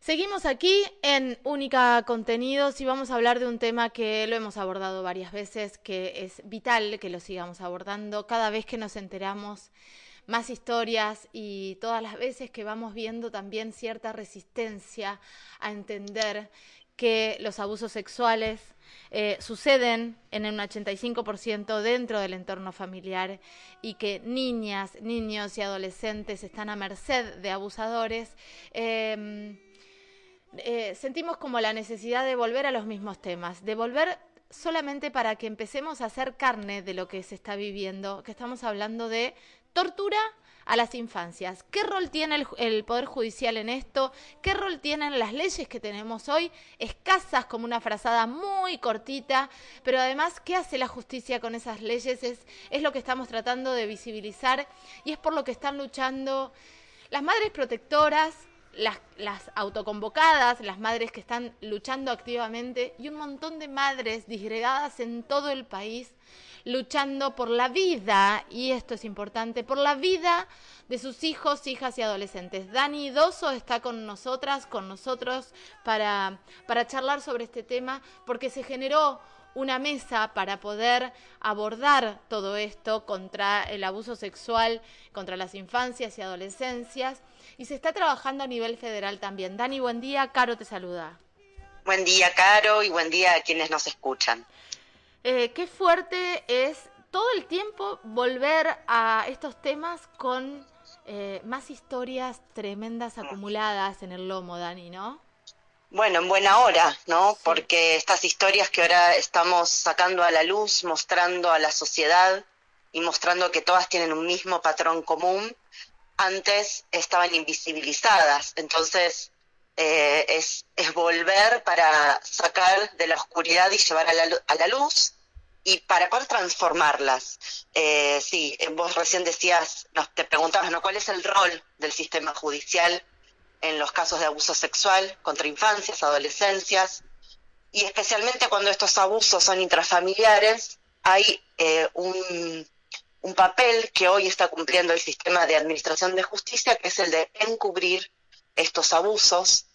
Seguimos aquí en Única Contenidos y vamos a hablar de un tema que lo hemos abordado varias veces, que es vital que lo sigamos abordando cada vez que nos enteramos más historias y todas las veces que vamos viendo también cierta resistencia a entender que los abusos sexuales eh, suceden en un 85% dentro del entorno familiar y que niñas, niños y adolescentes están a merced de abusadores. Eh, eh, sentimos como la necesidad de volver a los mismos temas, de volver solamente para que empecemos a hacer carne de lo que se está viviendo, que estamos hablando de tortura a las infancias. ¿Qué rol tiene el, Poder Judicial en esto? ¿Qué rol tienen las leyes que tenemos hoy? Escasas como una frazada muy cortita, pero además, ¿qué hace la justicia con esas leyes? Es, es lo que estamos tratando de visibilizar y es por lo que están luchando las madres protectoras, las, las, autoconvocadas, las madres que están luchando activamente y un montón de madres disgregadas en todo el país luchando por la vida, y esto es importante, por la vida de sus hijos, hijas y adolescentes. Dani Doso está con nosotras, con nosotros, para, para charlar sobre este tema, porque se generó una mesa para poder abordar todo esto contra el abuso sexual, contra las infancias y adolescencias y se está trabajando a nivel federal también. Dani, buen día. Caro te saluda. Buen día, Caro, y buen día a quienes nos escuchan. Eh, qué fuerte es todo el tiempo volver a estos temas con eh, más historias tremendas acumuladas en el lomo, Dani, ¿no? Bueno, en buena hora, ¿no? Porque estas historias que ahora estamos sacando a la luz, mostrando a la sociedad y mostrando que todas tienen un mismo patrón común, antes estaban invisibilizadas. Entonces, eh, es, es, volver para sacar de la oscuridad y llevar a la, a la luz y para poder transformarlas. Eh, sí, vos recién decías, nos, te preguntabas, ¿no? ¿Cuál es el rol del sistema judicial en los casos de abuso sexual contra infancias, adolescencias? Y especialmente cuando estos abusos son intrafamiliares, hay eh, un, papel que hoy está cumpliendo el sistema de administración de justicia, que es el de encubrir estos abusos,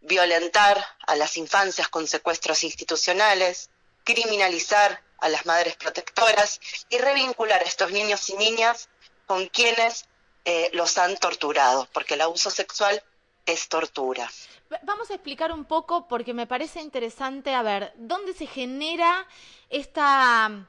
violentar a las infancias con secuestros institucionales, criminalizar a las madres protectoras y revincular a estos niños y niñas con quienes eh, los han torturado, porque el abuso sexual es tortura. Vamos a explicar un poco, porque me parece interesante, a ver, ¿dónde se genera esta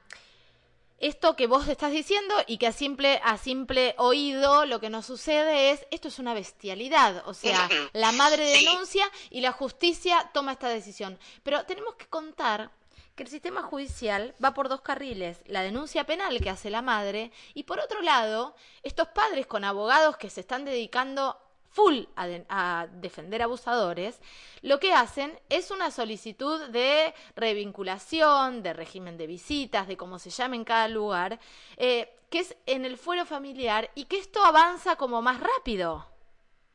esto que vos estás diciendo y que a simple, a simple oído lo que nos sucede es, esto es una bestialidad, o sea, la madre denuncia y la justicia toma esta decisión. Pero tenemos que contar que el sistema judicial va por dos carriles, la denuncia penal que hace la madre y por otro lado, estos padres con abogados que se están dedicando full a, de, a, defender abusadores, lo que hacen es una solicitud de revinculación, de régimen de visitas, de cómo se llame en cada lugar, eh, que es en el fuero familiar y que esto avanza como más rápido.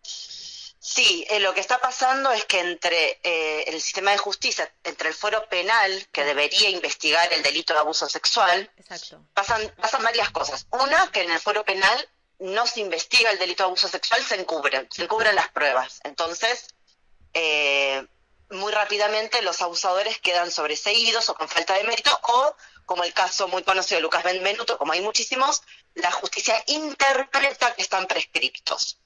Sí, eh, lo que está pasando es que entre eh, el sistema de justicia, entre el fuero penal, que debería investigar el delito de abuso sexual, Exacto. Pasan, pasan varias cosas. Una, que en el fuero penal no se investiga el delito de abuso sexual, se encubren, se encubren las pruebas. Entonces, eh, muy rápidamente los abusadores quedan sobreseídos o con falta de mérito, o, como el caso muy conocido de Lucas Benvenuto, como hay muchísimos, la justicia interpreta que están prescriptos.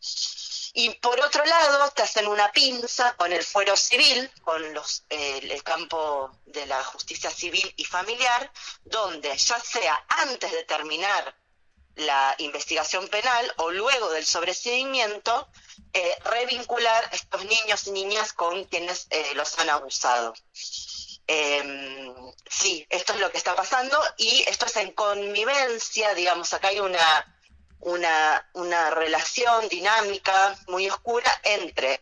Y por otro lado, te hacen una pinza con el fuero civil, con los, el campo de la justicia civil y familiar, donde ya sea antes de terminar la investigación penal o luego del sobreseimiento, eh, revincular estos niños y niñas con quienes eh, los han abusado. Eh, sí, esto es lo que está pasando y esto es en convivencia, digamos, acá hay una, una, una relación dinámica muy oscura entre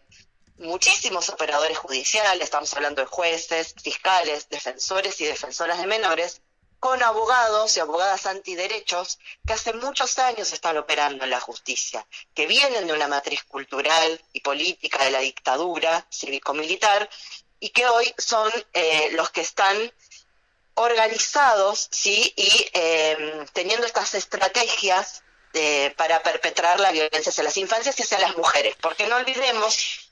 muchísimos operadores judiciales, estamos hablando de jueces, fiscales, defensores y defensoras de menores, con abogados y abogadas antiderechos que hace muchos años están operando en la justicia, que vienen de una matriz cultural y política de la dictadura cívico-militar y que hoy son eh, los que están organizados y eh, teniendo estas estrategias de, para perpetrar la violencia hacia las infancias y hacia las mujeres. Porque no olvidemos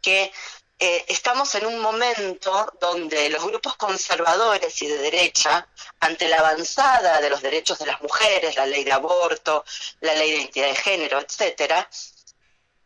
que eh, estamos en un momento donde los grupos conservadores y de derecha, ante la avanzada de los derechos de las mujeres, la ley de aborto, la ley de identidad de género, etcétera,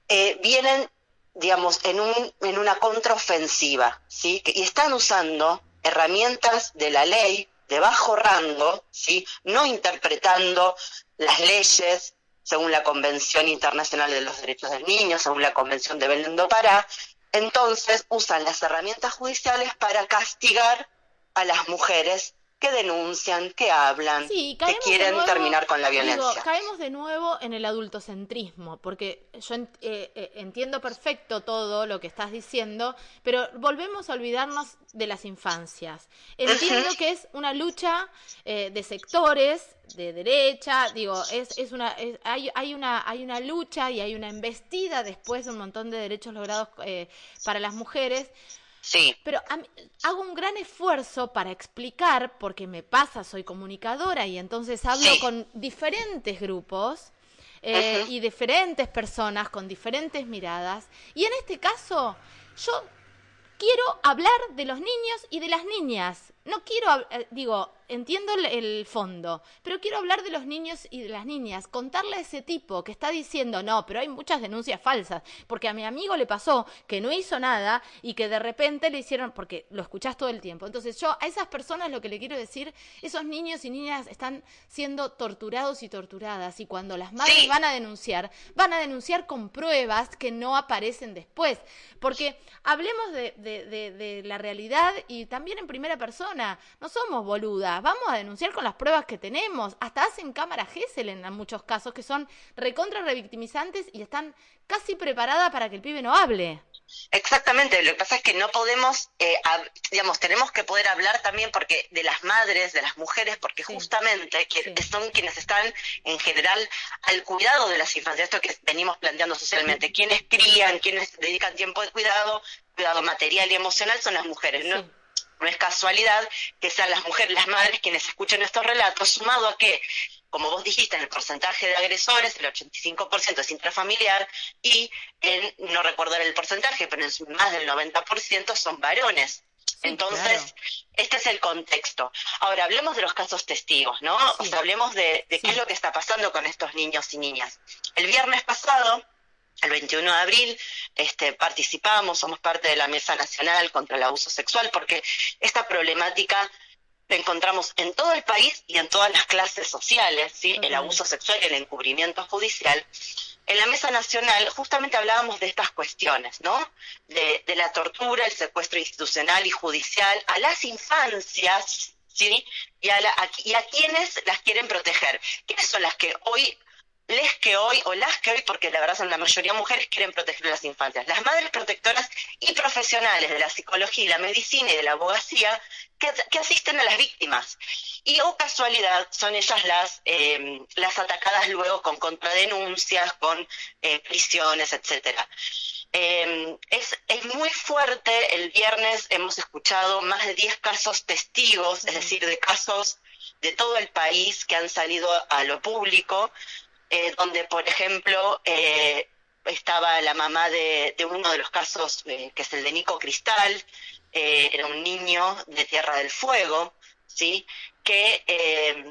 eh, vienen, digamos, en, un, en una contraofensiva, ¿sí? Y están usando herramientas de la ley de bajo rango, ¿sí? No interpretando las leyes según la Convención Internacional de los Derechos del Niño, según la Convención de Belén do Pará, entonces usan las herramientas judiciales para castigar a las mujeres que denuncian, que hablan, que quieren terminar con la violencia. caemos de nuevo en el adultocentrismo, porque yo eh, eh, entiendo perfecto todo lo que estás diciendo, pero volvemos a olvidarnos de las infancias. Entiendo que es una lucha eh, de sectores de derecha, digo, es, es una, hay, hay, una, hay una lucha y hay una embestida después de un montón de derechos logrados para las mujeres, Sí. Pero hago un gran esfuerzo para explicar, porque me pasa, soy comunicadora y entonces hablo con diferentes grupos eh, y diferentes personas con diferentes miradas. Y en este caso, yo quiero hablar de los niños y de las niñas. No quiero, eh, digo, entiendo el, fondo, pero quiero hablar de los niños y de las niñas, contarle a ese tipo que está diciendo, no, pero hay muchas denuncias falsas, porque a mi amigo le pasó que no hizo nada y que de repente le hicieron, porque lo escuchás todo el tiempo. Entonces yo a esas personas lo que le quiero decir, esos niños y niñas están siendo torturados y torturadas y cuando las madres van a denunciar, van a denunciar con pruebas que no aparecen después, porque hablemos de, de la realidad y también en primera persona, no somos boludas. Vamos a denunciar con las pruebas que tenemos. Hasta hacen cámara Gesell en muchos casos que son recontra revictimizantes y están casi preparadas para que el pibe no hable. Exactamente, lo que pasa es que no podemos, eh, digamos, tenemos que poder hablar también porque de las madres, de las mujeres, porque justamente son quienes están en general al cuidado de las infancias, esto que venimos planteando socialmente, quienes crían, quienes dedican tiempo de cuidado, cuidado material y emocional son las mujeres, ¿no? No es casualidad que sean las mujeres, las madres quienes escuchen estos relatos, sumado a que, como vos dijiste, en el porcentaje de agresores, el 85% es intrafamiliar y en, no recuerdo el porcentaje, pero en más del 90% son varones. Entonces, este es el contexto. Ahora, hablemos de los casos testigos, ¿no? O sea, hablemos de, de qué es lo que está pasando con estos niños y niñas. El viernes pasado, el 21 de abril este, participamos, somos parte de la Mesa Nacional contra el Abuso Sexual, porque esta problemática la encontramos en todo el país y en todas las clases sociales, ¿sí? el abuso sexual y el encubrimiento judicial. En la Mesa Nacional justamente hablábamos de estas cuestiones, ¿no? De, la tortura, el secuestro institucional y judicial a las infancias, ¿sí? Y a, y a quienes las quieren proteger. ¿Quiénes son las que hoy les que hoy, o las que hoy, porque la verdad son la mayoría mujeres, quieren proteger a las infancias. Las madres protectoras y profesionales de la psicología y la medicina y de la abogacía que, asisten a las víctimas. Y, o casualidad, son ellas las, em, las atacadas luego con contradenuncias, con eh, prisiones, etcétera. Em, es, es, muy fuerte, el viernes hemos escuchado más de 10 casos testigos, es decir, de casos de todo el país que han salido a lo público, eh, donde, por ejemplo, eh, estaba la mamá de, uno de los casos, eh, que es el de Nico Cristal, era un niño de Tierra del Fuego, ¿sí? que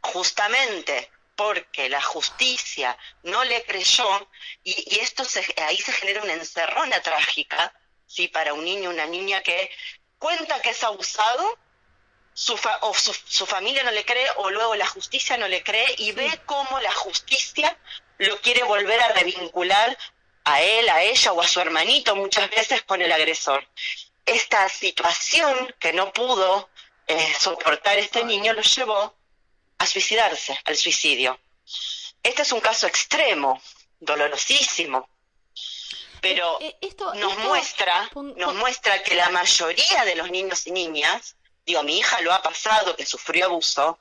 justamente porque la justicia no le creyó, y, esto ahí se genera una encerrona trágica, ¿sí? para un niño, una niña que cuenta que es abusado, su o su, familia no le cree o luego la justicia no le cree y ve cómo la justicia lo quiere volver a revincular a él, a ella o a su hermanito muchas veces con el agresor. Esta situación que no pudo eh, soportar este niño lo llevó a suicidarse, al suicidio. Este es un caso extremo, dolorosísimo, pero eh, eh, nos muestra, nos muestra que la mayoría de los niños y niñas digo, mi hija lo ha pasado, que sufrió abuso,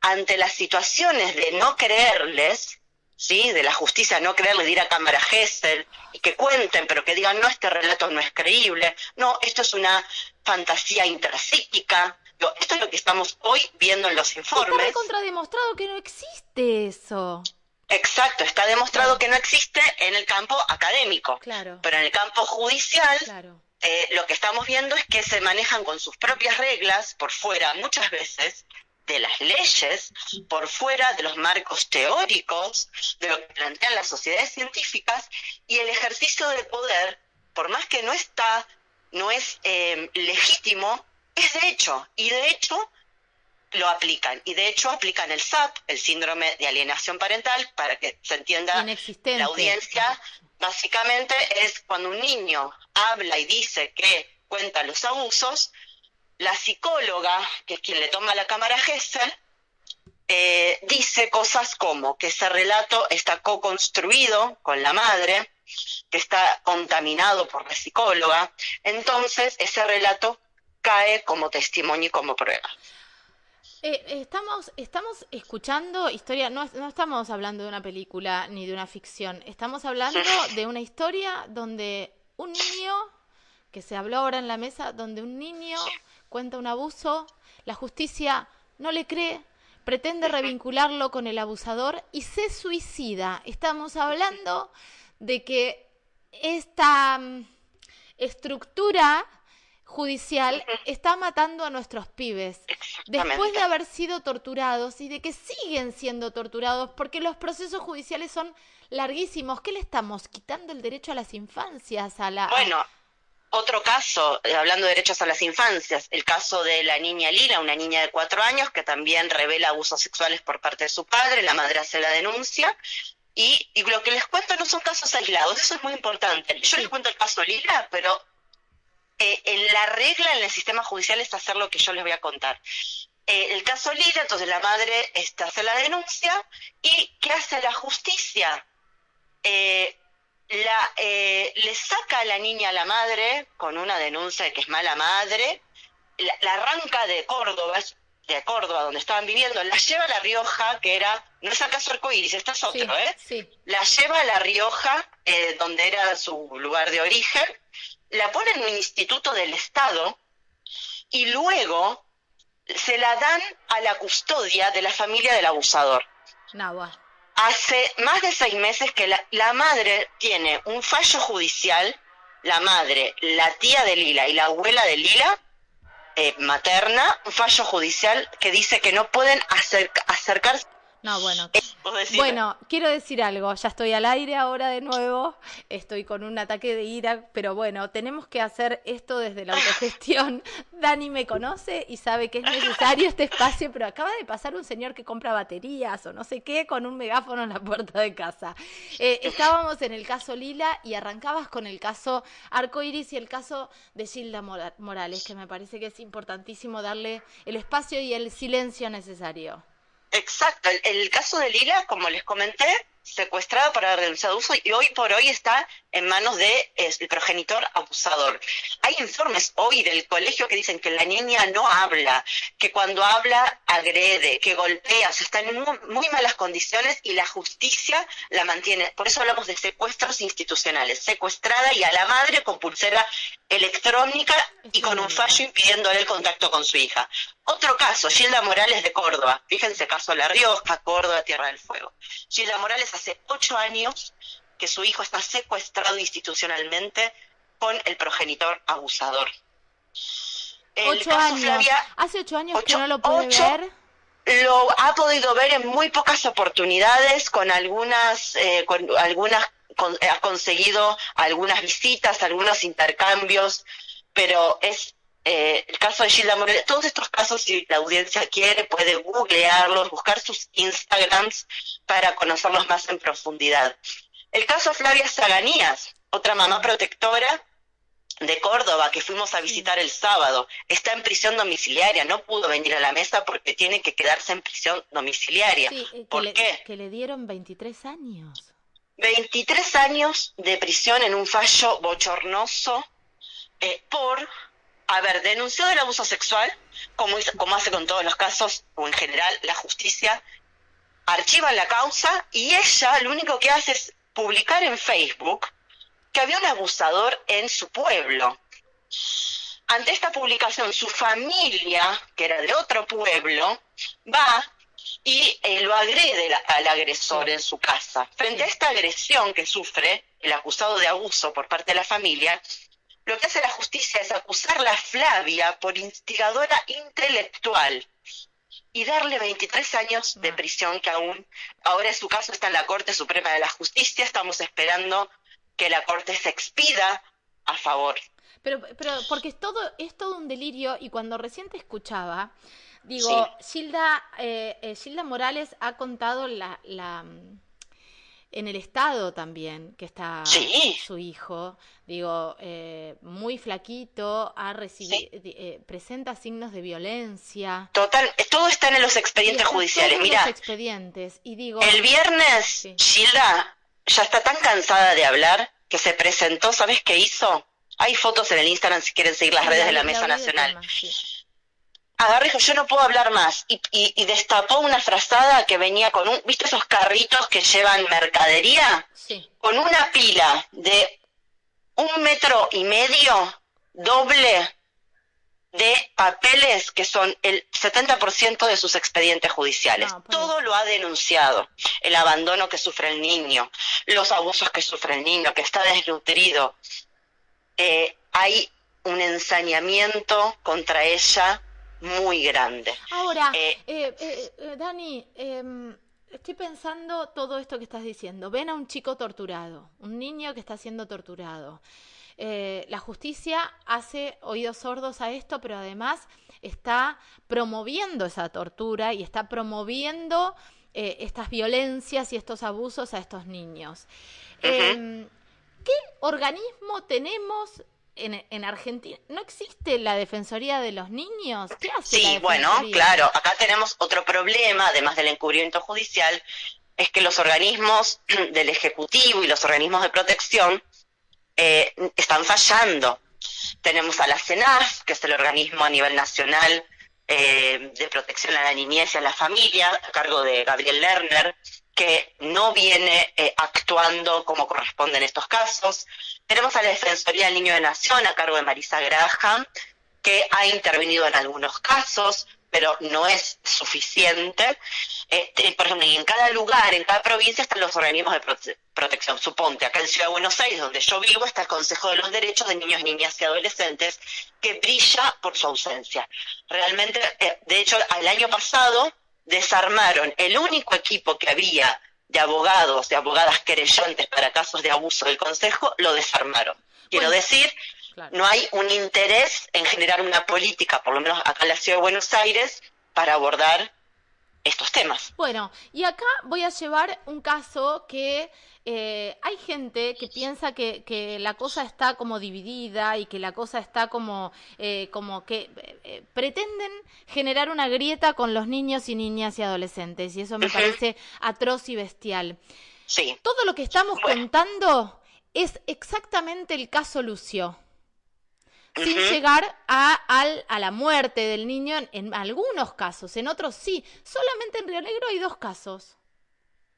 ante las situaciones de no creerles, ¿sí? de la justicia no creerles, de ir a cámara Gesell y que cuenten, pero que digan, no, este relato no es creíble, no, esto es una fantasía intrapsíquica. esto es lo que estamos hoy viendo en los informes. Está contrademostrado que no existe eso. Exacto, está demostrado que no existe en el campo académico, claro. pero en el campo judicial claro. Eh, lo que estamos viendo es que se manejan con sus propias reglas por fuera muchas veces de las leyes, por fuera de los marcos teóricos, de lo que plantean las sociedades científicas, y el ejercicio de poder, por más que no está, no es eh, legítimo, es de hecho, y de hecho lo aplican. Y de hecho aplican el SAP, el síndrome de alienación parental, para que se entienda la audiencia. Básicamente es cuando un niño habla y dice que cuenta los abusos, la psicóloga, que es quien le toma la cámara Gesell, eh, dice cosas como que ese relato está co-construido con la madre, que está contaminado por la psicóloga, entonces ese relato cae como testimonio y como prueba. Eh, estamos, estamos escuchando historia, no, no estamos hablando de una película ni de una ficción, estamos hablando de una historia donde un niño, que se habló ahora en la mesa, donde un niño cuenta un abuso, la justicia no le cree, pretende revincularlo con el abusador y se suicida. Estamos hablando de que esta mm, estructura judicial está matando a nuestros pibes después de haber sido torturados y de que siguen siendo torturados porque los procesos judiciales son larguísimos. ¿Qué le estamos quitando el derecho a las infancias? A la, Bueno, otro caso, eh, hablando de derechos a las infancias, el caso de la niña Lila, una niña de cuatro años que también revela abusos sexuales por parte de su padre, la madre hace la denuncia. Y, y lo que les cuento no son casos aislados, eso es muy importante. Yo les cuento el caso Lila, pero eh, en la regla en el sistema judicial es hacer lo que yo les voy a contar. Eh, el caso Lila, entonces la madre este, hace la denuncia y ¿qué hace la justicia? Eh, la, eh, le saca a la niña a la madre con una denuncia de que es mala madre, la, la arranca de Córdoba, de Córdoba donde estaban viviendo, la lleva a La Rioja, que era, no es acaso arcoíris, este es otro, Sí, ¿eh? sí. La lleva a La Rioja, eh, donde era su lugar de origen, la pone en un instituto del Estado y luego se la dan a la custodia de la familia del abusador. Hace más de seis meses que la, la madre tiene un fallo judicial, la madre, la tía de Lila y la abuela de Lila, eh, materna, un fallo judicial que dice que no pueden acerca- acercarse. No, bueno. Eh. Bueno, quiero decir algo, ya estoy al aire ahora de nuevo, estoy con un ataque de ira, pero bueno, tenemos que hacer esto desde la autogestión. Dani me conoce y sabe que es necesario este espacio, pero acaba de pasar un señor que compra baterías o no sé qué con un megáfono en la puerta de casa. Eh, estábamos en el caso Lila y arrancabas con el caso Arcoiris y el caso de Gilda Mora- Morales, que me parece que es importantísimo darle el espacio y el silencio necesario. Exacto, el, el caso de Lila, como les comenté, secuestrada para haber denunciado uso y hoy por hoy está en manos de es, el progenitor abusador. Hay informes hoy del colegio que dicen que la niña no habla, que cuando habla agrede, que golpea, o sea, está en muy, muy malas condiciones y la justicia la mantiene. Por eso hablamos de secuestros institucionales, secuestrada y a la madre con pulsera electrónica y con un fallo impidiéndole el contacto con su hija. Otro caso, Gilda Morales de Córdoba. Fíjense, caso La Rioja, Córdoba, Tierra del Fuego. Gilda Morales hace ocho años que su hijo está secuestrado institucionalmente con el progenitor abusador. El Ocho caso años. Flavia Hace ocho años que no lo puede ocho- ver. lo ha podido ver en muy pocas oportunidades, con algunas, eh, con algunas con- ha conseguido algunas visitas, algunos intercambios, pero es eh, el caso de Gilda Morales, todos estos casos, si la audiencia quiere, puede googlearlos, buscar sus Instagrams para conocerlos más en profundidad. El caso de Flavia Zaganías, otra mamá protectora de Córdoba que fuimos a visitar el sábado, está en prisión domiciliaria, no pudo venir a la mesa porque tiene que quedarse en prisión domiciliaria. Sí, eh, que, ¿Por le, qué? que le dieron 23 años. 23 años de prisión en un fallo bochornoso eh, por haber denunciado el abuso sexual, como hace con todos los casos, o en general la justicia, archiva la causa y ella lo único que hace es publicar en Facebook que había un abusador en su pueblo. Ante esta publicación, su familia, que era de otro pueblo, va y eh, lo agrede al agresor en su casa. Frente a esta agresión que sufre el acusado de abuso por parte de la familia, lo que hace la justicia es acusarla a Flavia por instigadora intelectual y darle 23 años de prisión, que aún ahora su caso está en la Corte Suprema de la Justicia. Estamos esperando que la Corte se expida a favor. Pero, pero porque es todo, es todo un delirio y cuando recién te escuchaba, digo, Gilda, eh, eh, Gilda Morales ha contado la, la en el estado también que está su hijo, digo, eh, muy flaquito, ha recibido, eh, presenta signos de violencia. Total, todo está en los expedientes judiciales. Mira, los expedientes y digo, el viernes Gilda ya está tan cansada de hablar que se presentó, ¿sabes qué hizo? Hay fotos en el Instagram si quieren seguir las redes de la Mesa Nacional agarró dijo, yo no puedo hablar más. Y, y, destapó una frazada que venía con un, ¿viste esos carritos que llevan mercadería? Sí. Con una pila de un metro y medio doble de papeles que son el 70% de sus expedientes judiciales. Todo lo ha denunciado. El abandono que sufre el niño, los abusos que sufre el niño, que está desnutrido. Eh, hay un ensañamiento contra ella muy grande. Ahora, eh, eh, eh, Dani, em, estoy pensando todo esto que estás diciendo. Ven a un chico torturado, un niño que está siendo torturado. la justicia hace oídos sordos a esto, pero además está promoviendo esa tortura y está promoviendo estas violencias y estos abusos a estos niños. Em, ¿Qué organismo tenemos en, Argentina no existe la Defensoría de los Niños. ¿Qué hace sí, bueno, claro, acá tenemos otro problema, además del encubrimiento judicial, es que los organismos del Ejecutivo y los organismos de protección eh, están fallando. Tenemos a la CENAF, que es el organismo a nivel nacional eh, de protección a la niñez y a la familia, a cargo de Gabriel Lerner, que no viene eh, actuando como corresponde en estos casos. Tenemos a la Defensoría del Niño de Nación a cargo de Marisa Graham, que ha intervenido en algunos casos, pero no es suficiente. Este, por ejemplo, en cada lugar, en cada provincia están los organismos de protección. Suponte, acá en Ciudad de Buenos Aires, donde yo vivo, está el Consejo de los Derechos de Niños, Niñas y Adolescentes, que brilla por su ausencia. Realmente, eh, de hecho, el año pasado desarmaron el único equipo que había de abogados, de abogadas querellantes para casos de abuso del Consejo, lo desarmaron. Quiero decir, no hay un interés en generar una política, por lo menos acá en la Ciudad de Buenos Aires, para abordar estos temas. Bueno, y acá voy a llevar un caso que eh, hay gente que piensa que, que, la cosa está como dividida y que la cosa está como, eh, como que eh, pretenden generar una grieta con los niños y niñas y adolescentes y eso me parece atroz y bestial. Sí. Todo lo que estamos contando es exactamente el caso Lucio sin llegar a, al, a la muerte del niño en, algunos casos, en otros sí. Solamente en Río Negro hay dos casos.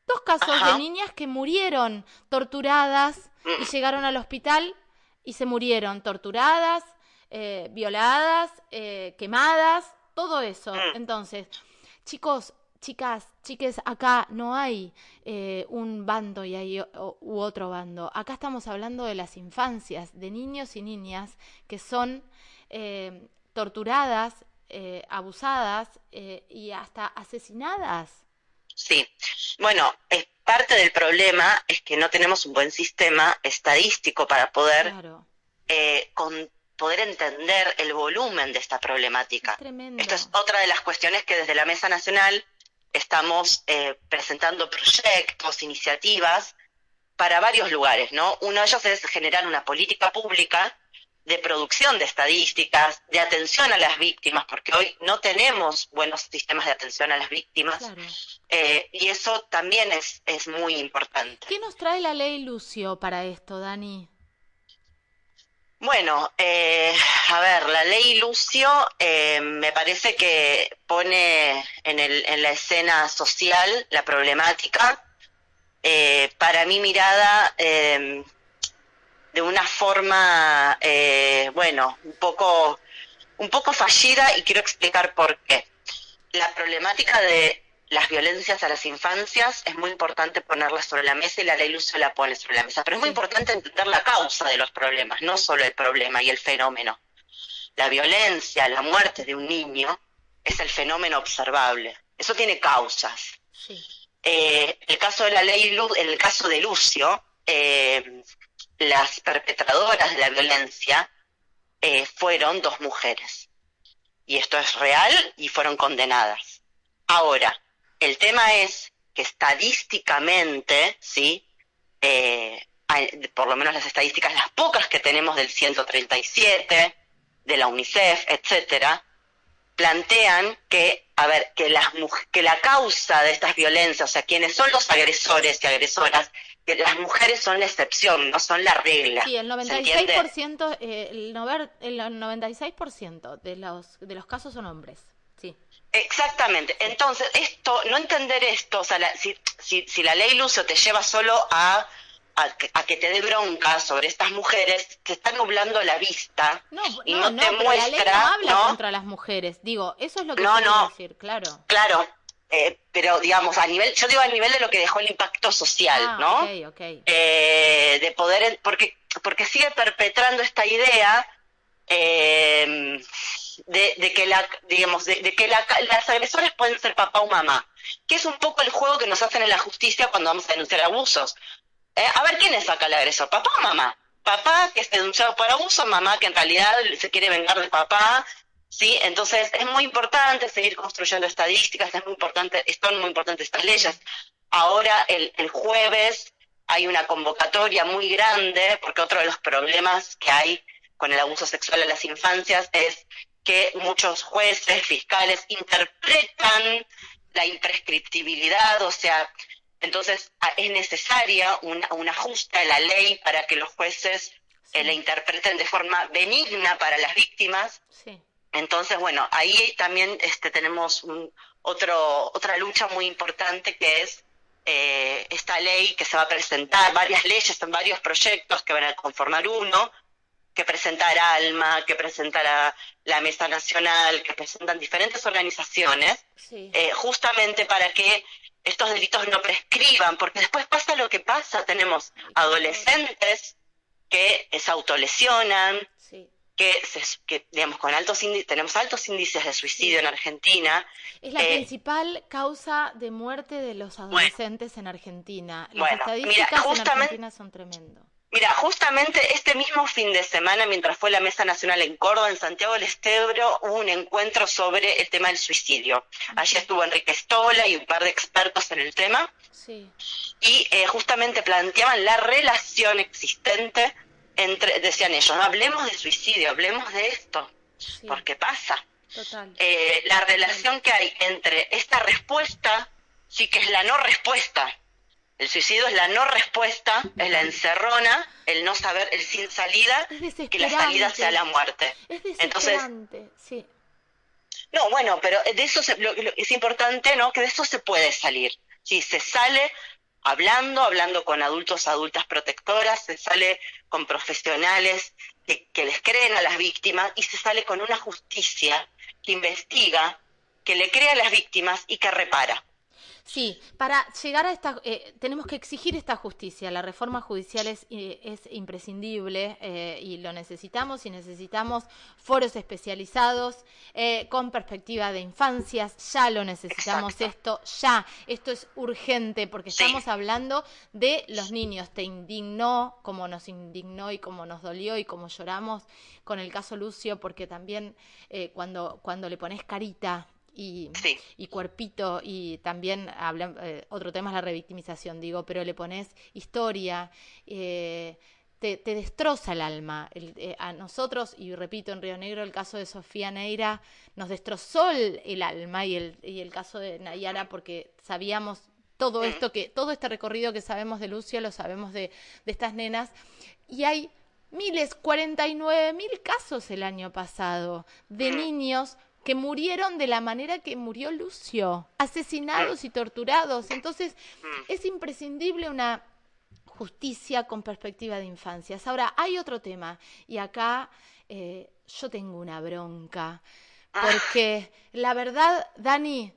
Dos casos de niñas que murieron torturadas y mm. llegaron al hospital y se murieron torturadas, eh, violadas, eh, quemadas, todo eso. Mm. Entonces, chicos, chicas, chiques, acá no hay eh, un bando y hay u otro bando. Acá estamos hablando de las infancias, de niños y niñas que son eh, torturadas, eh, abusadas y hasta asesinadas. Sí, bueno, parte del problema es que no tenemos un buen sistema estadístico para poder con, poder entender el volumen de esta problemática. Esta es otra de las cuestiones que desde la Mesa Nacional estamos eh, presentando proyectos, iniciativas para varios lugares, ¿no? Uno de ellos es generar una política pública de producción de estadísticas, de atención a las víctimas, porque hoy no tenemos buenos sistemas de atención a las víctimas, eh, y eso también es, es muy importante. ¿Qué nos trae la ley Lucio para esto, Dani? Bueno, eh, a ver, la ley Lucio eh, me parece que pone en, el, en la escena social la problemática, eh, para mi mirada, em, de una forma, eh, bueno, un poco, un poco fallida y quiero explicar por qué. La problemática de las violencias a las infancias es muy importante ponerlas sobre la mesa y la ley Lucio la pone sobre la mesa, pero es muy importante entender la causa de los problemas, no solo el problema y el fenómeno. La violencia, la muerte de un niño es el fenómeno observable. Eso tiene causas. Eh, el caso de la ley, en el caso de Lucio, eh, las perpetradoras de la violencia eh, fueron dos mujeres. Y esto es real y fueron condenadas. Ahora, el tema es que estadísticamente, ¿sí? por lo menos las estadísticas, las pocas que tenemos del 137, de la UNICEF, etcétera, plantean que, a ver, que, las, que la causa de estas violencias, o sea, quienes son los agresores y agresoras, que las mujeres son la excepción, no son la regla. Sí, el 96%, eh, el, el 96 de los, de los casos son hombres. Exactamente. Entonces, esto, no entender esto, o sea, si, si, si la ley Lucio te lleva solo a a, que te dé bronca sobre estas mujeres que están nublando la vista y no, te muestra. no habla contra las mujeres, digo, eso es lo que quiero decir, claro. Claro, eh, pero digamos, a nivel, yo digo a nivel de lo que dejó el impacto social, ah, ¿no? Eh, de poder, porque, porque sigue perpetrando esta idea eh, de, que la, digamos, de, que las agresores pueden ser papá o mamá, que es un poco el juego que nos hacen en la justicia cuando vamos a denunciar abusos. Eh, a ver, ¿quién es acá el agresor? ¿Papá o mamá? Papá que es denunciado por abuso, mamá que en realidad se quiere vengar de papá, ¿sí? Entonces es muy importante seguir construyendo estadísticas, es muy importante, son muy importantes estas leyes. Ahora, el, el jueves, hay una convocatoria muy grande, porque otro de los problemas que hay con el abuso sexual a las infancias es que muchos jueces, fiscales interpretan la imprescriptibilidad, o sea, entonces, es necesaria un ajuste a la ley para que los jueces eh, la interpreten de forma benigna para las víctimas. Entonces, bueno, ahí también este, tenemos otro, otra lucha muy importante que es eh, esta ley que se va a presentar, varias leyes en varios proyectos que van a conformar uno, que presentará ALMA, que presentará la Mesa Nacional, que presentan diferentes organizaciones, eh, justamente para que estos delitos no prescriban, porque después pasa lo que pasa, tenemos adolescentes que se autolesionan, que, que digamos con altos tenemos altos índices de suicidio en Argentina. Es la eh, principal causa de muerte de los adolescentes en Argentina. Las estadísticas en Argentina son tremendas. Mira, justamente este mismo fin de semana, mientras fue la Mesa Nacional en Córdoba, en Santiago del Estebro, hubo un encuentro sobre el tema del suicidio. Allí estuvo Enrique Stola y un par de expertos en el tema. Sí. Y eh, justamente planteaban la relación existente entre, decían ellos, no hablemos de suicidio, hablemos de esto, porque pasa. Total. Eh, la relación que hay entre esta respuesta, sí que es la no respuesta el suicidio es la no respuesta, es la encerrona, el no saber, el sin salida, que la salida sea la muerte. Es Entonces, sí. No, bueno, pero de eso es importante, ¿no? Que de eso se puede salir. Si se sale hablando, hablando con adultos, adultas protectoras, se sale con profesionales que, que les creen a las víctimas y se sale con una justicia que investiga, que le cree a las víctimas y que repara. Sí, para llegar a esta, eh, tenemos que exigir esta justicia. La reforma judicial es, eh, es imprescindible eh, y lo necesitamos y necesitamos foros especializados con perspectiva de infancias. Ya lo necesitamos esto, ya. Esto es urgente porque estamos hablando de los niños. Te indignó como nos indignó y como nos dolió y como lloramos con el caso Lucio porque también cuando, cuando le pones carita y, y cuerpito y también hablan, eh, otro tema es la revictimización, digo, pero le pones historia, eh, te, destroza el alma. Eh, a nosotros, y repito, en Río Negro el caso de Sofía Neira nos destrozó el, alma y el, y el caso de Nayara porque sabíamos todo esto que, todo este recorrido que sabemos de Lucio, lo sabemos de, de estas nenas, y hay miles, 49 mil casos el año pasado de niños que murieron de la manera que murió Lucio, asesinados y torturados. Entonces, es imprescindible una justicia con perspectiva de infancias. Ahora, hay otro tema, y acá eh, yo tengo una bronca, porque la verdad, Dani,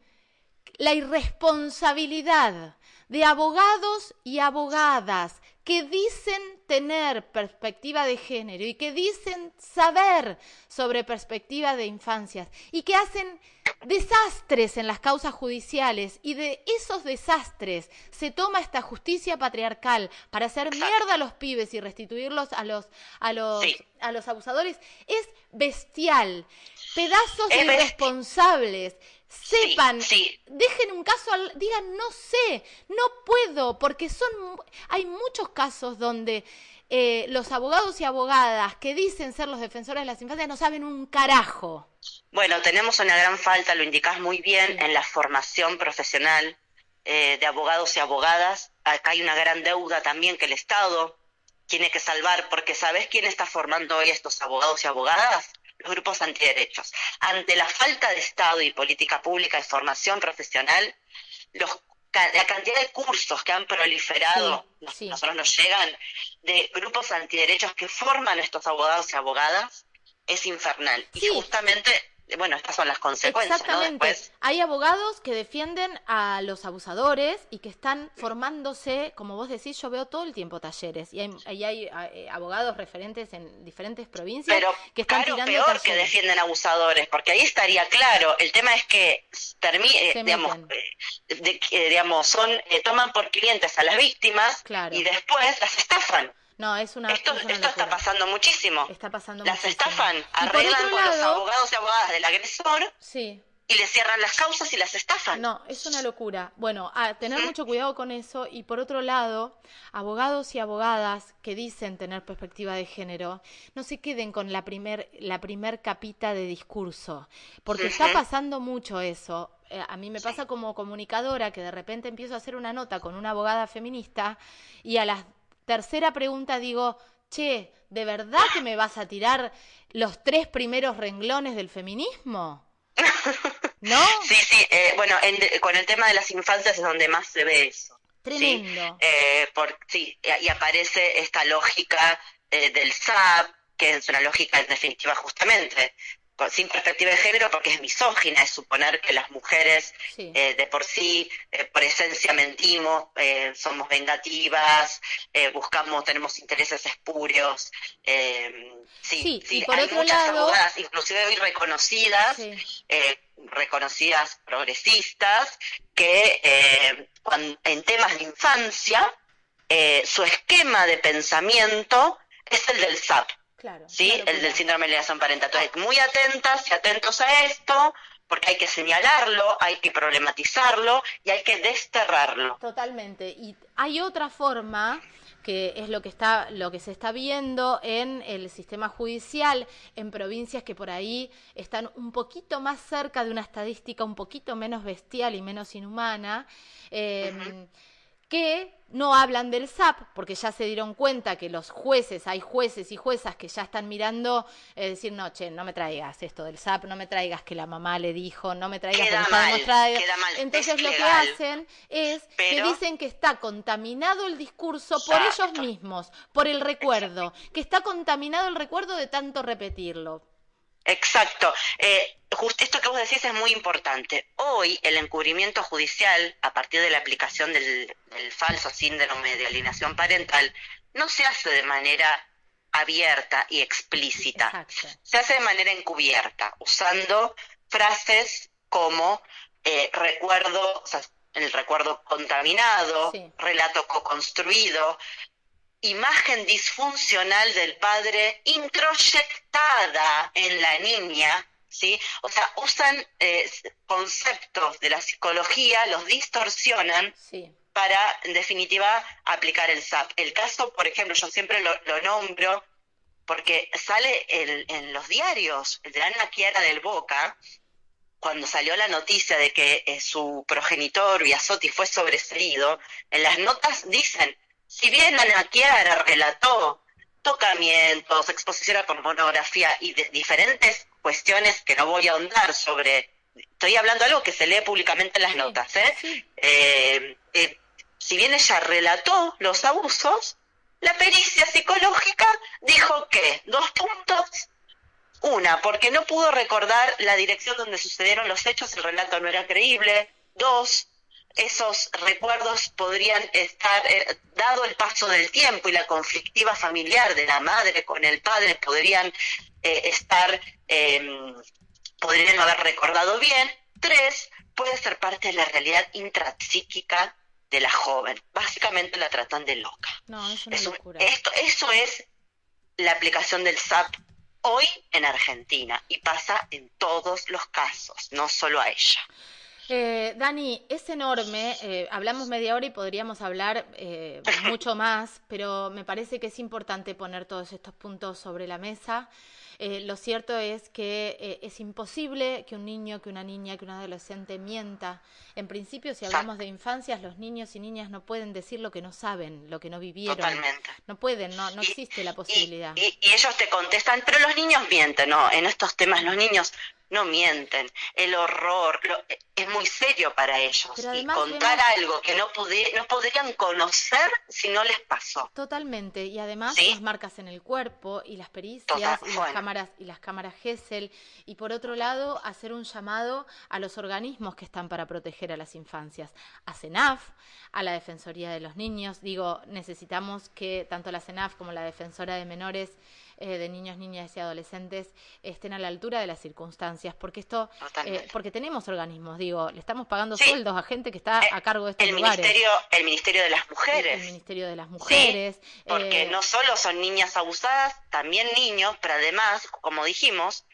la irresponsabilidad de abogados y abogadas que dicen tener perspectiva de género y que dicen saber sobre perspectiva de infancias y que hacen desastres en las causas judiciales y de esos desastres se toma esta justicia patriarcal para hacer mierda a los pibes y restituirlos a los a los a los abusadores es bestial. Pedazos irresponsables sepan, dejen un caso, digan no sé, no puedo, porque son, hay muchos casos donde eh, los abogados y abogadas que dicen ser los defensores de las infancias no saben un carajo. Bueno, tenemos una gran falta, lo indicás muy bien, en la formación profesional eh, de abogados y abogadas. Acá hay una gran deuda también que el Estado tiene que salvar, porque ¿sabes quién está formando hoy estos abogados y abogadas? Los grupos antiderechos. Ante la falta de Estado y política pública de formación profesional, los, la cantidad de cursos que han proliferado, nosotros nos llegan, de grupos antiderechos que forman estos abogados y abogadas, es infernal. Y justamente bueno, estas son las consecuencias. Exactamente. Hay abogados que defienden a los abusadores y que están formándose, como vos decís, yo veo todo el tiempo talleres y hay, hay, eh, abogados referentes en diferentes provincias que están claro, tirando peor que defienden abusadores, porque ahí estaría claro. El tema es que termine, eh, digamos, eh, digamos, son toman por clientes a las víctimas y después las estafan. No, es una. Esto, esto está pasando muchísimo. Está pasando Las estafan, arreglan con los abogados y abogadas del agresor. Sí. Y le cierran las causas y las estafan. No, es una locura. Bueno, a tener mucho cuidado con eso. Y por otro lado, abogados y abogadas que dicen tener perspectiva de género, no se queden con la primer, la primer capita de discurso. Porque está pasando mucho eso eh, a mí me pasa como comunicadora que de repente empiezo a hacer una nota con una abogada feminista y a las tercera pregunta digo, che, ¿de verdad que me vas a tirar los tres primeros renglones del feminismo? ¿No? Sí, sí, eh, bueno, con el tema de las infancias es donde más se ve eso. Tremendo. Sí, eh, por, sí y aparece esta lógica eh, del SAP, que es una lógica en definitiva justamente sin perspectiva de género porque es misógina, es suponer que las mujeres eh, de por sí, eh, por esencia mentimos, eh, somos vengativas, buscamos, tenemos intereses espurios. sí, sí, hay muchas abogadas, inclusive hoy reconocidas, reconocidas progresistas, que en temas de infancia, su esquema de pensamiento es el del SAP ¿sí? el del síndrome de alienación parental. Entonces, muy atentas y atentos a esto, porque hay que señalarlo, hay que problematizarlo y hay que desterrarlo. Totalmente. Y hay otra forma que es lo que está lo que se está viendo en el sistema judicial en provincias que por ahí están un poquito más cerca de una estadística un poquito menos bestial y menos inhumana eh, que no hablan del SAP porque ya se dieron cuenta que los jueces, hay jueces y juezas que ya están mirando, es decir, no, che, no me traigas esto del SAP, no me traigas que la mamá le dijo, no me traigas queda mal, queda mal. Entonces lo que hacen es que dicen que está contaminado el discurso por ellos mismos, por el recuerdo, que está contaminado el recuerdo de tanto repetirlo. Exacto. Eh, justo esto que vos decís es muy importante. Hoy el encubrimiento judicial, a partir de la aplicación del, falso síndrome de alienación parental, no se hace de manera abierta y explícita. Se hace de manera encubierta, usando frases como eh, recuerdo, o sea, el recuerdo contaminado, relato co-construido, imagen disfuncional del padre introyectada en la niña, ¿sí? O sea, usan eh, conceptos de la psicología, los distorsionan para, en definitiva, aplicar el SAP. El caso, por ejemplo, yo siempre lo, nombro porque sale en los diarios, el de Ana Chiara del Boca, cuando salió la noticia de que eh, su progenitor Biasotti fue sobreseído, en las notas dicen, si bien Ana Chiara relató tocamientos, exposición a pornografía y de diferentes cuestiones que no voy a ahondar sobre, estoy hablando de algo que se lee públicamente en las notas, ¿eh? Eh, ¿eh? si bien ella relató los abusos, la pericia psicológica dijo que, dos puntos, una, porque no pudo recordar la dirección donde sucedieron los hechos, el relato no era creíble, Dos, esos recuerdos podrían estar, eh, dado el paso del tiempo y la conflictiva familiar de la madre con el padre, podrían eh, estar, em, podrían haber recordado bien. Tres, puede ser parte de la realidad intrapsíquica de la joven. Básicamente la tratan de loca. No, es una locura. Esto, eso es la aplicación del SAP hoy en Argentina y pasa en todos los casos, no solo a ella. Eh, Dani, es enorme, eh, hablamos media hora y podríamos hablar eh, mucho más, pero me parece que es importante poner todos estos puntos sobre la mesa. Eh, lo cierto es que eh, es imposible que un niño, que una niña, que un adolescente mienta. En principio, si hablamos de infancias, los niños y niñas no pueden decir lo que no saben, lo que no vivieron. Totalmente. No pueden, no, no existe la posibilidad. Y, y, ellos te contestan, pero los niños mienten, ¿no? En estos temas los niños no mienten. El horror es muy serio para ellos. Y contar algo que no, no podrían conocer si no les pasó. Totalmente. Y además las marcas en el cuerpo y las pericias y las cámaras y las cámaras Gesell. Y por otro lado, hacer un llamado a los organismos que están para proteger a las infancias. A CENAF, a la Defensoría de los Niños. Digo, necesitamos que tanto la CENAF como la Defensora de Menores eh, de niños, niñas y adolescentes estén a la altura de las circunstancias, porque esto, eh, porque tenemos organismos, digo, le estamos pagando sueldos a gente que está eh, a cargo de estos el lugares. Ministerio, el Ministerio de las Mujeres. El, Ministerio de las Mujeres. porque no solo son niñas abusadas, también niños, pero además, como dijimos,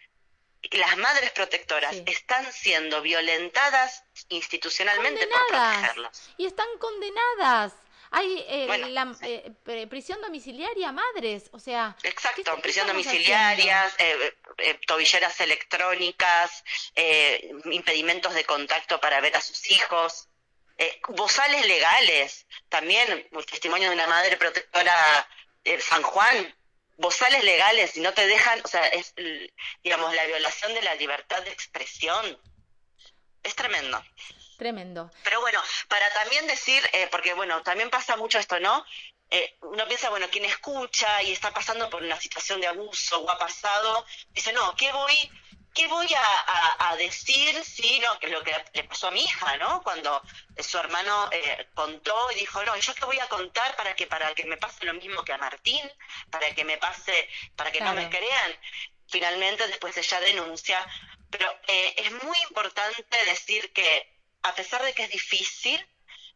las madres protectoras están siendo violentadas institucionalmente por protegerlos. Y están condenadas. Hay eh, la eh, prisión domiciliaria madres, o sea... Exacto, prisión domiciliaria, eh, eh, tobilleras electrónicas, impedimentos de contacto para ver a sus hijos, bozales legales, también un testimonio de una madre protectora de San Juan, bozales legales y no te dejan, o sea, es, digamos, la violación de la libertad de expresión. Es tremendo. Tremendo. Pero bueno, para también decir, eh, porque bueno, también pasa mucho esto, ¿no? Eh, uno piensa, bueno, quien escucha y está pasando por una situación de abuso o ha pasado, dice, no, ¿qué voy, qué voy a, decir si, no, que es lo que le pasó a mi hija, ¿no? Cuando su hermano eh, contó y dijo, no, yo te voy a contar para que, para que me pase lo mismo que a Martín, para que me pase, para que no me crean. Finalmente después ella denuncia, pero es muy importante decir que a pesar de que es difícil,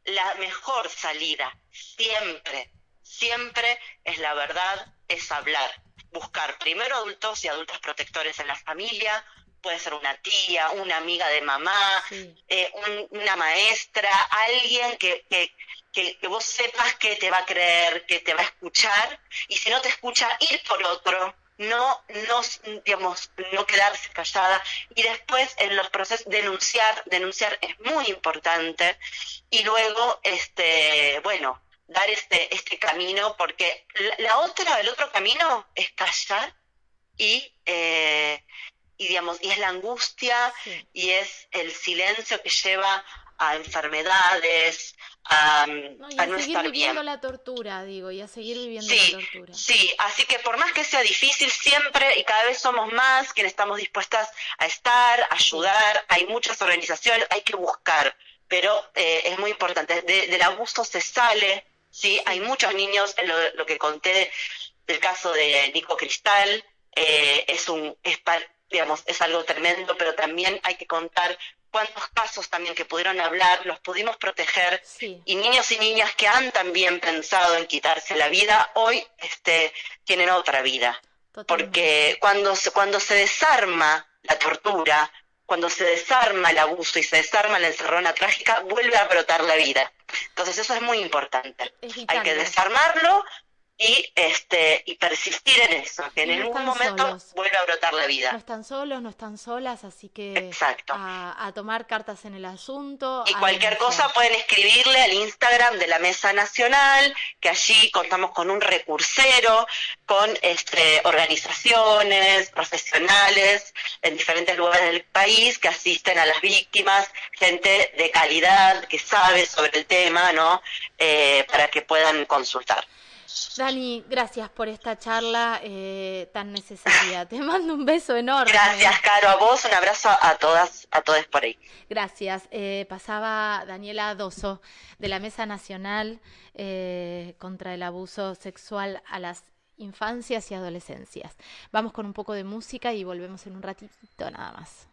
la mejor salida siempre, siempre es la verdad, es hablar. Buscar primero adultos y adultos protectores en la familia, puede ser una tía, una amiga de mamá, eh, una maestra, alguien que, que, que, vos sepas que te va a creer, que te va a escuchar, y si no te escucha, ir por otro, no, no, digamos, no quedarse callada. Y después en los procesos denunciar, denunciar es muy importante. Y luego, este, bueno, dar este, este camino porque la, otra, el otro camino es callar y, eh, y digamos, y es la angustia y es el silencio que lleva a enfermedades, a, no, y a, seguir viviendo la tortura, digo, y a seguir viviendo la tortura. Sí, así que por más que sea difícil, siempre y cada vez somos más quienes estamos dispuestas a estar, a ayudar, hay muchas organizaciones, hay que buscar, pero eh, es muy importante, del abuso se sale, sí, hay muchos niños, lo, lo que conté del caso de Nico Cristal, eh, es un, es, digamos, es algo tremendo, pero también hay que contar cuántos casos también que pudieron hablar, los pudimos proteger y niños y niñas que han también pensado en quitarse la vida, hoy este, tienen otra vida. Porque cuando se, cuando se desarma la tortura, cuando se desarma el abuso y se desarma la encerrona trágica, vuelve a brotar la vida. Entonces eso es muy importante. Hay que desarmarlo, y este y persistir en eso, que en algún momento vuelva a brotar la vida. No están solos, no están solas, así que A, tomar cartas en el asunto. Y cualquier cosa pueden escribirle al Instagram de la Mesa Nacional, que allí contamos con un recursero, con este, organizaciones, profesionales en diferentes lugares del país que asisten a las víctimas, gente de calidad que sabe sobre el tema, ¿no? Eh, para que puedan consultar. Dani, gracias por esta charla eh, tan necesaria. Te mando un beso enorme. Gracias, Caro, a vos, un abrazo a todas, a todos por ahí. Gracias. Eh, pasaba Daniela Doso de la Mesa Nacional eh, contra el Abuso Sexual a las Infancias y Adolescencias. Vamos con un poco de música y volvemos en un ratito nada más.